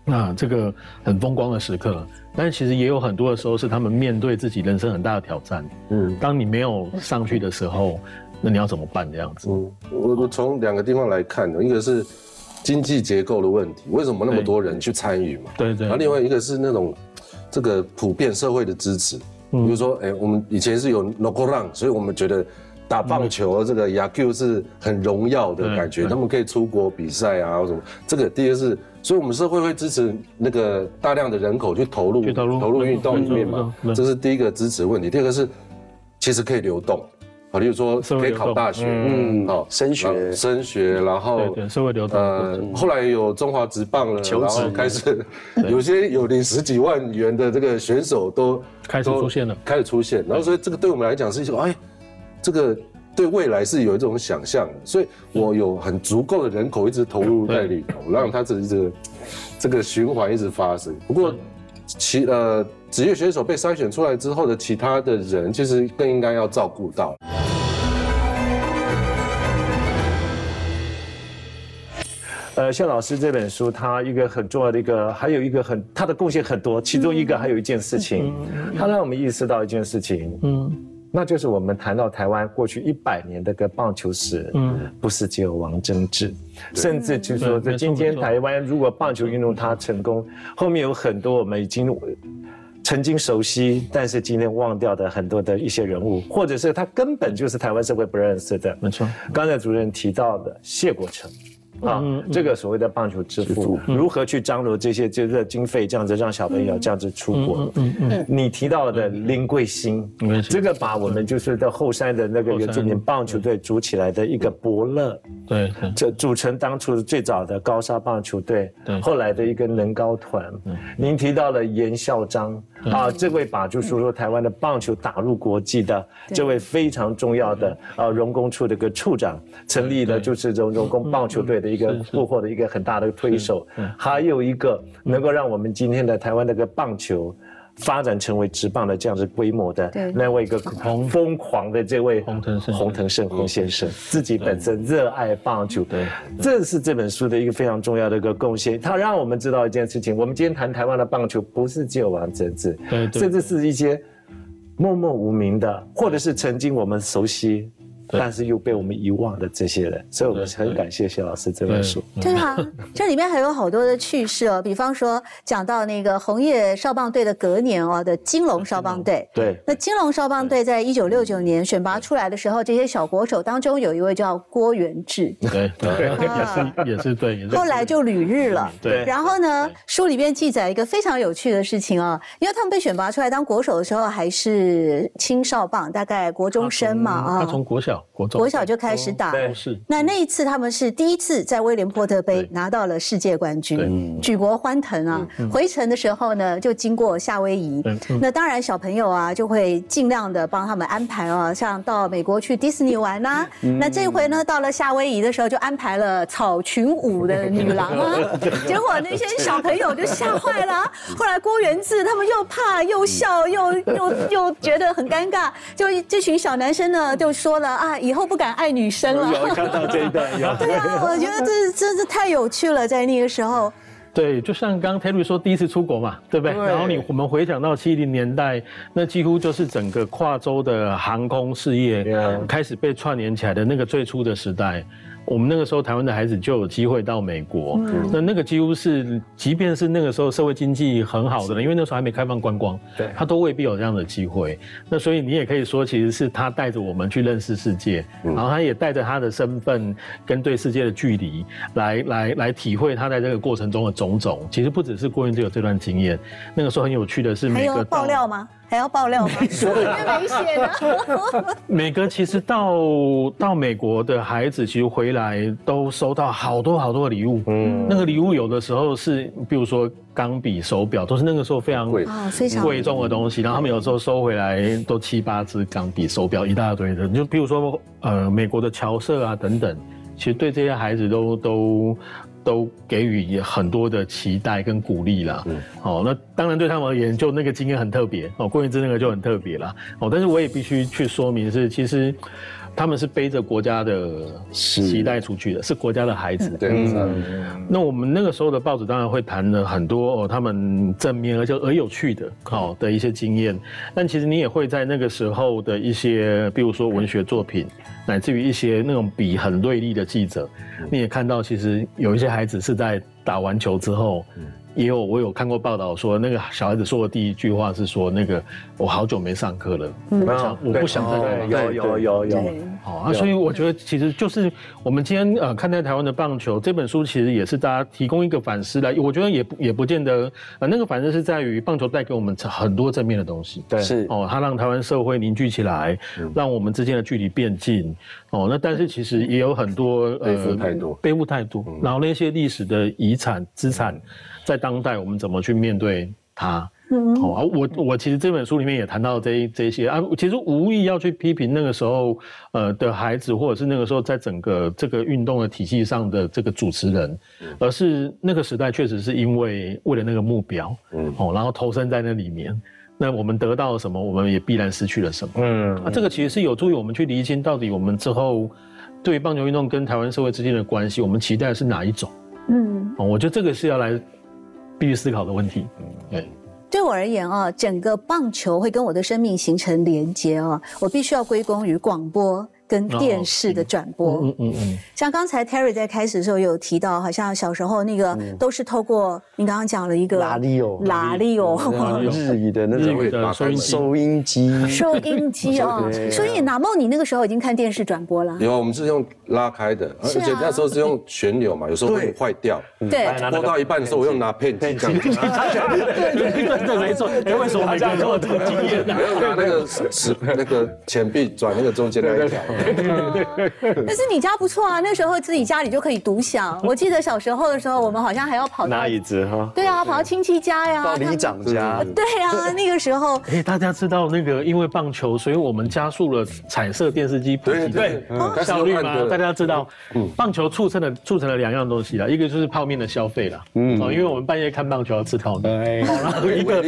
S5: 那这个很风光的时刻，但是其实也有很多的时候是他们面对自己人生很大的挑战。嗯，当你没有上去的时候，那你要怎么办？这样子。嗯，
S3: 我我从两个地方来看一个是经济结构的问题，为什么那么多人去参与嘛？
S5: 对对。
S3: 然后另外一个是那种这个普遍社会的支持，比如说，哎，我们以前是有 n o g o r a n 所以我们觉得。打棒球这个 Yaku 是很荣耀的感觉，他们可以出国比赛啊，或什么。这个第一个是，所以我们社会会支持那个大量的人口去投入投入运动里面嘛，这是第一个支持问题。第二个是，其实可以流动，啊，例如说可以考大学，嗯，
S4: 好，升学
S3: 升学，然后
S5: 对社会流动。呃，
S3: 后来有中华职棒了，然后开始有些有领十几万元的这个选手都
S5: 开始出现了，
S3: 开始出现。然后所以这个对我们来讲是一种哎。这个对未来是有一种想象的，所以我有很足够的人口一直投入在里头，让它这这这个循环一直发生。不过，其呃职业选手被筛选出来之后的其他的人，其实更应该要照顾到。
S2: 呃，谢老师这本书，他一个很重要的一个，还有一个很他的贡献很多，其中一个还有一件事情，他让我们意识到一件事情，嗯。那就是我们谈到台湾过去一百年的个棒球史，嗯，不是只有王贞治，甚至就是说，在今天台湾如果棒球运动它成功，后面有很多我们已经曾经熟悉，但是今天忘掉的很多的一些人物，或者是他根本就是台湾社会不认识的。
S5: 没错，
S2: 刚才主任提到的谢国成。啊，这个所谓的棒球之父如何去张罗这些就是经费，这样子让小朋友这样子出国？嗯嗯，你提到的林桂兴，这个把我们就是在后山的那个原住民棒球队组起来的一个伯乐，
S5: 对，
S2: 这组成当初最早的高沙棒球队，对，后来的一个能高团。您提到了严孝章。啊，这位把就是说台湾的棒球打入国际的这位非常重要的啊，荣工处的一个处长，成立了就是荣荣工棒球队的一个幕后的一个很大的推手，还有一个能够让我们今天的台湾那个棒球。发展成为直棒的这样子规模的那位一个疯狂的这位
S5: 洪腾胜。
S2: 洪腾胜洪先生，自己本身热爱棒球，对，这是这本书的一个非常重要的一个贡献。他让我们知道一件事情：我们今天谈台湾的棒球，不是只有王贞治，甚至是一些默默无名的，或者是曾经我们熟悉。但是又被我们遗忘的这些人，所以我们很感谢谢老师这本书。
S1: 对啊，这里面还有好多的趣事哦，比方说讲到那个红叶少棒队的隔年哦的金龙少棒队。
S2: 对。
S1: 那金龙少棒队在一九六九年选拔出来的时候，这些小国手当中有一位叫郭元志。
S5: 对 对，也是也是对。
S1: 后来就旅日了。
S5: 对。
S1: 然后呢，书里面记载一个非常有趣的事情哦，因为他们被选拔出来当国手的时候还是青少棒，大概国中生嘛
S5: 啊。他从国小国中。
S1: 国小就开始打，
S5: 是。
S1: 那那一次他们是第一次在威廉波特杯拿到了世界冠军，举国欢腾啊！回程的时候呢，就经过夏威夷，那当然小朋友啊就会尽量的帮他们安排啊，像到美国去迪士尼玩呐。那这回呢，到了夏威夷的时候就安排了草裙舞的女郎啊，结果那些小朋友就吓坏了。后来郭元志他们又怕又笑又又又觉得很尴尬，就这群小男生呢就说了啊，以后不敢爱女生了。
S2: 有看到这一段，有。
S1: 对啊，我觉得这真是太有趣了，在那个时候。
S5: 对，就像刚刚 Terry 说，第一次出国嘛，对不对？然后你我们回想到七零年代，那几乎就是整个跨州的航空事业开始被串联起来的那个最初的时代。我们那个时候，台湾的孩子就有机会到美国。那那个几乎是，即便是那个时候社会经济很好的人，因为那时候还没开放观光，
S2: 对，
S5: 他都未必有这样的机会。那所以你也可以说，其实是他带着我们去认识世界，然后他也带着他的身份跟对世界的距离，来来来体会他在这个过程中的种种。其实不只是郭云只有这段经验。那个时候很有趣的是，
S1: 还有爆料吗？还要爆料吗？书里面没写的。
S5: 每个其实到到美国的孩子，其实回来都收到好多好多的礼物。嗯，那个礼物有的时候是，比如说钢笔、手表，都是那个时候非常贵、
S1: 非常
S5: 贵重的东西。然后他们有时候收回来都七八支钢笔、手表一大堆的。就比如说呃，美国的侨社啊等等，其实对这些孩子都都。都给予很多的期待跟鼓励啦。嗯，哦，那当然对他们而言，就那个经验很特别哦。郭元之那个就很特别啦。哦，但是我也必须去说明是，其实他们是背着国家的期待出去的，是国家的孩子。
S3: 对，
S5: 那我们那个时候的报纸当然会谈了很多哦，他们正面而且而有趣的好的一些经验。但其实你也会在那个时候的一些，比如说文学作品。乃至于一些那种笔很锐利的记者，你也看到，其实有一些孩子是在打完球之后。也有我有看过报道说，那个小孩子说的第一句话是说：“那个我好久没上课了，我想我不想再
S2: 有有有有。”
S5: 好啊，所以我觉得其实就是我们今天呃看待台湾的棒球这本书，其实也是大家提供一个反思来。我觉得也也不见得呃那个反思是在于棒球带给我们很多正面的东西。
S2: 对，
S4: 是
S5: 哦，它让台湾社会凝聚起来，让我们之间的距离变近。哦，那但是其实也有很多
S3: 呃背负太多，
S5: 背负太多，然后那些历史的遗产资产。在当代，我们怎么去面对它？好啊，我我其实这本书里面也谈到这这些啊，其实无意要去批评那个时候呃的孩子，或者是那个时候在整个这个运动的体系上的这个主持人，而是那个时代确实是因为为了那个目标，嗯，哦，然后投身在那里面，那我们得到了什么，我们也必然失去了什么，嗯，啊，这个其实是有助于我们去厘清到底我们之后对棒球运动跟台湾社会之间的关系，我们期待的是哪一种，嗯，哦，我觉得这个是要来。必须思考的问题。对，
S1: 对我而言啊，整个棒球会跟我的生命形成连接啊，我必须要归功于广播。跟电视的转播，嗯嗯嗯，像刚才 Terry 在开始的时候有提到，好像小时候那个都是透过你刚刚讲了一个
S4: 拉力哦，
S1: 拉力哦，
S4: 日语的那种收音机，
S1: 收音机。哦，所以哪梦你那个时候已经看电视转播了？
S3: 有啊，我们是用拉开的，而且那时候是用旋钮嘛，有时候会坏掉，
S1: 对，
S3: 播到一半的时候我用拿片机这样，
S5: 对对对，没错，哎，为什么这样这么多经验？
S3: 没有拿那个齿那个钱币转那个中间那一条。
S1: 但是你家不错啊，那时候自己家里就可以独享。我记得小时候的时候，我们好像还要跑
S2: 拿椅子哈。
S1: 对啊，跑到亲戚家呀，
S4: 到里长家。
S1: 对啊，那个时候。
S5: 哎，大家知道那个因为棒球，所以我们加速了彩色电视机普及
S3: 对
S5: 效率吗？大家知道，棒球促成了促成了两样东西啦，一个就是泡面的消费啦，嗯，哦，因为我们半夜看棒球要吃泡面，然后一个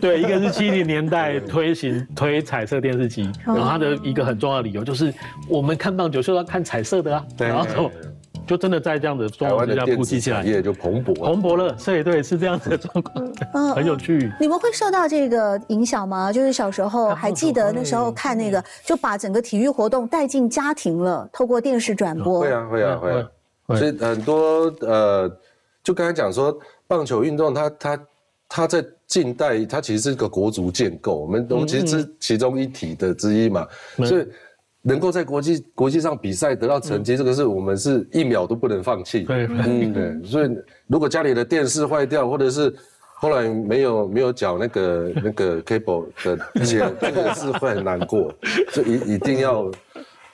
S5: 对，一个是七零年代推行推彩色电视机，然后它的一个很重要的理由就是。我们看棒球是要看彩色的啊，然后就就真的在这样的状况之下普及起来，
S3: 业就蓬勃
S5: 蓬勃了。所以对，是这样子的状况，很有趣。
S1: 你们会受到这个影响吗？就是小时候还记得那时候看那个，就把整个体育活动带进家庭了，透过电视转播。
S3: 会啊，会啊，会啊。所以很多呃，就刚才讲说，棒球运动它它它在近代它其实是个国足建构，我们我们其实是其中一体的之一嘛，所以能够在国际国际上比赛得到成绩，这个是我们是一秒都不能放弃。
S5: 对，嗯，
S3: 对。所以如果家里的电视坏掉，或者是后来没有没有缴那个那个 cable 的钱，这个是会很难过，就一一定要。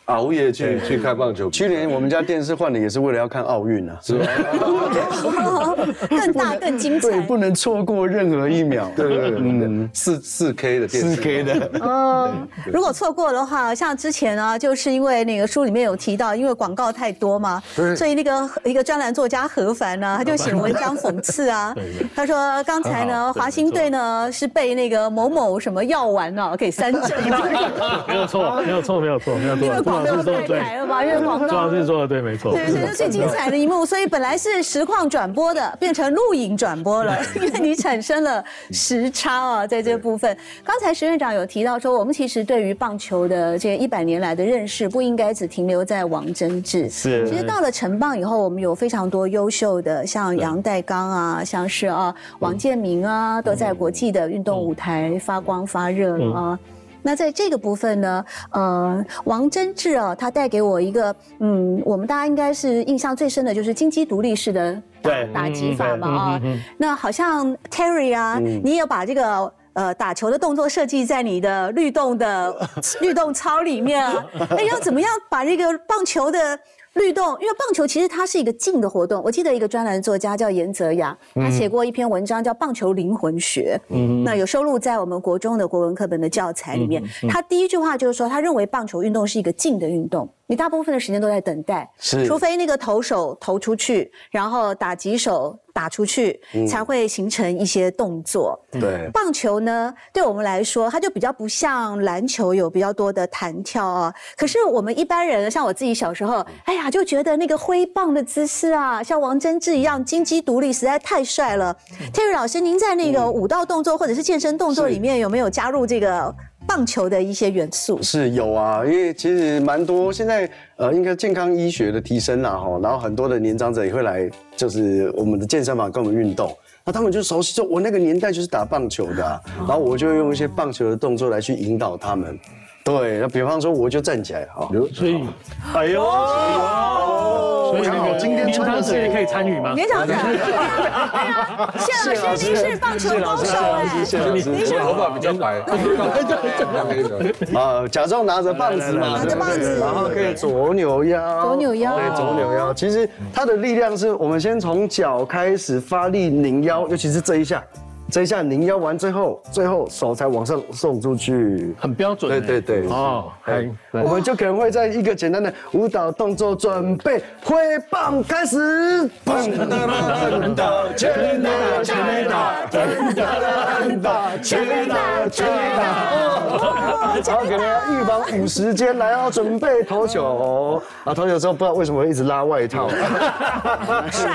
S3: 熬夜去去看棒球。
S4: 去年我们家电视换的也是为了要看奥运啊，是吧？
S1: 更大更精彩，
S4: 对，不能错过任何一秒。
S3: 对对对，嗯，四四 K 的电视，
S4: 四 K 的。
S1: 嗯，如果错过的话，像之前啊，就是因为那个书里面有提到，因为广告太多嘛，所以那个一个专栏作家何凡呢，他就写文章讽刺啊。他说刚才呢，华兴队呢是被那个某某什么药丸呢给三振
S5: 了。没有错，没有错，没有错，没有错。
S1: 没有太台了吧？因为广告。
S5: 庄老师说的对，没错。
S1: 对，这是最精彩的一幕。所以本来是实况转播的，变成录影转播了，因为你产生了时差啊，在这部分。刚才石院长有提到说，我们其实对于棒球的这一百年来的认识，不应该只停留在王贞治。
S2: 是。
S1: 其实到了城棒以后，我们有非常多优秀的，像杨代刚啊，像是啊王建民啊，都在国际的运动舞台发光发热了啊。那在这个部分呢，呃，王贞治啊，他带给我一个，嗯，我们大家应该是印象最深的就是金鸡独立式的打打击法嘛啊。那好像 Terry 啊，你也把这个呃打球的动作设计在你的律动的 律动操里面啊。哎，要怎么样把这个棒球的？律动，因为棒球其实它是一个静的活动。我记得一个专栏作家叫严泽雅，他写过一篇文章叫《棒球灵魂学》，那有收录在我们国中的国文课本的教材里面。他第一句话就是说，他认为棒球运动是一个静的运动。你大部分的时间都在等待，
S4: 是，
S1: 除非那个投手投出去，然后打击手打出去，才会形成一些动作。
S4: 对，
S1: 棒球呢，对我们来说，它就比较不像篮球有比较多的弹跳啊。可是我们一般人，像我自己小时候，哎呀，就觉得那个挥棒的姿势啊，像王贞治一样金鸡独立，实在太帅了。Terry 老师，您在那个舞蹈动作或者是健身动作里面，有没有加入这个？棒球的一些元素
S4: 是有啊，因为其实蛮多现在呃，应该健康医学的提升啦哈，然后很多的年长者也会来，就是我们的健身房跟我们运动，那他们就熟悉，说我那个年代就是打棒球的，然后我就用一些棒球的动作来去引导他们。对，那比方说我就站起来哈，
S5: 所以，哎呦。所以那个今天穿的是可以参与吗？
S1: 连长长，对啊，谢老师您是棒球高手哎，
S3: 您是头发比较白，
S4: 啊，假装拿着棒子嘛，
S1: 拿着棒子，
S4: 然后可以左扭腰，
S1: 左扭腰，
S4: 对，左扭腰。其实它的力量是我们先从脚开始发力拧腰，尤其是这一下。这一下拧腰完，最后最后手才往上送出去，
S5: 很标准。
S4: 对对对，哦，我们就可能会在一个简单的舞蹈动作，准备挥棒开始。全打全打全打全打全打全打，然后可能要预防五十间，来哦准备投球。啊，投球之后不知道为什么会一直拉外套。
S1: 帅，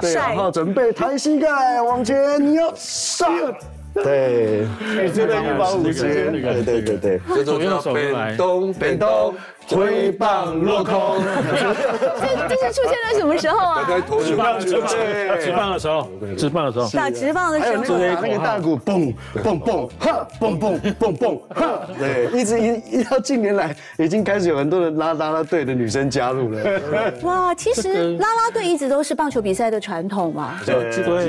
S4: 对，然后准备抬膝盖往前，你要。上，对，
S5: 真的预防五十，
S4: 对对对对，
S5: 左右手
S3: 来，东北东。挥棒落空，
S1: 这这是出现在什么时候啊？
S5: 直棒，直棒的时候，直棒的时候，
S1: 打直棒的时候，
S4: 那个大鼓嘣嘣嘣，哈，嘣嘣嘣嘣，哈，对，一直一一到近年来，已经开始有很多的拉拉拉队的女生加入了。
S1: 哇，其实拉拉队一直都是棒球比赛的传统嘛。
S3: 对，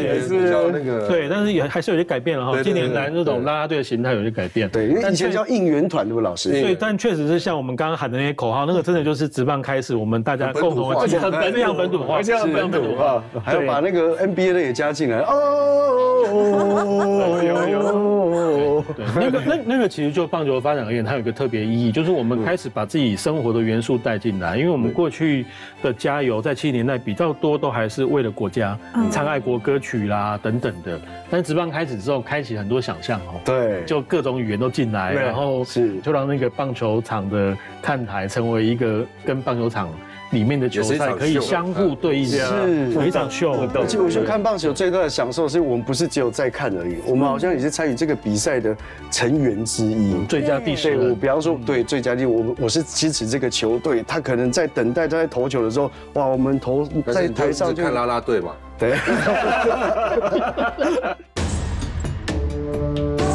S3: 也是那个，
S5: 对，但是也还是有些改变了哈。近年来那种拉拉队的形态有些改变。
S4: 对，因为以前叫应援团，对不老师？
S5: 对，但确实是像我们刚刚喊的那些。口号那个真的就是直棒开始，我们大家共同
S3: 而且
S5: 很非常本土化，
S3: 非常 本土化，
S4: 还要把那个 NBA 的也加进来哦。
S5: 有有，对，那个那那个其实就棒球发展而言，它有一个特别意义，就是我们开始把自己生活的元素带进来，因为我们过去的加油在七十年代比较多都还是为了国家唱爱国歌曲啦等等的，但直棒开始之后，开启很多想象哦，
S4: 对，
S5: 就各种语言都进来，然后是。就让那个棒球场的看台。成为一个跟棒球场里面的球赛可以相互对应，是。有一场秀。
S4: 而且我觉得看棒球最大的享受是我们不是只有在看而已，我们好像也是参与这个比赛的成员之一。
S5: 最佳第十，
S4: 我比方说对最佳第，我我是支持这个球队，他可能在等待他在投球的时候，哇，我们投在台上
S3: 就看拉拉队嘛，
S4: 对。Thank you.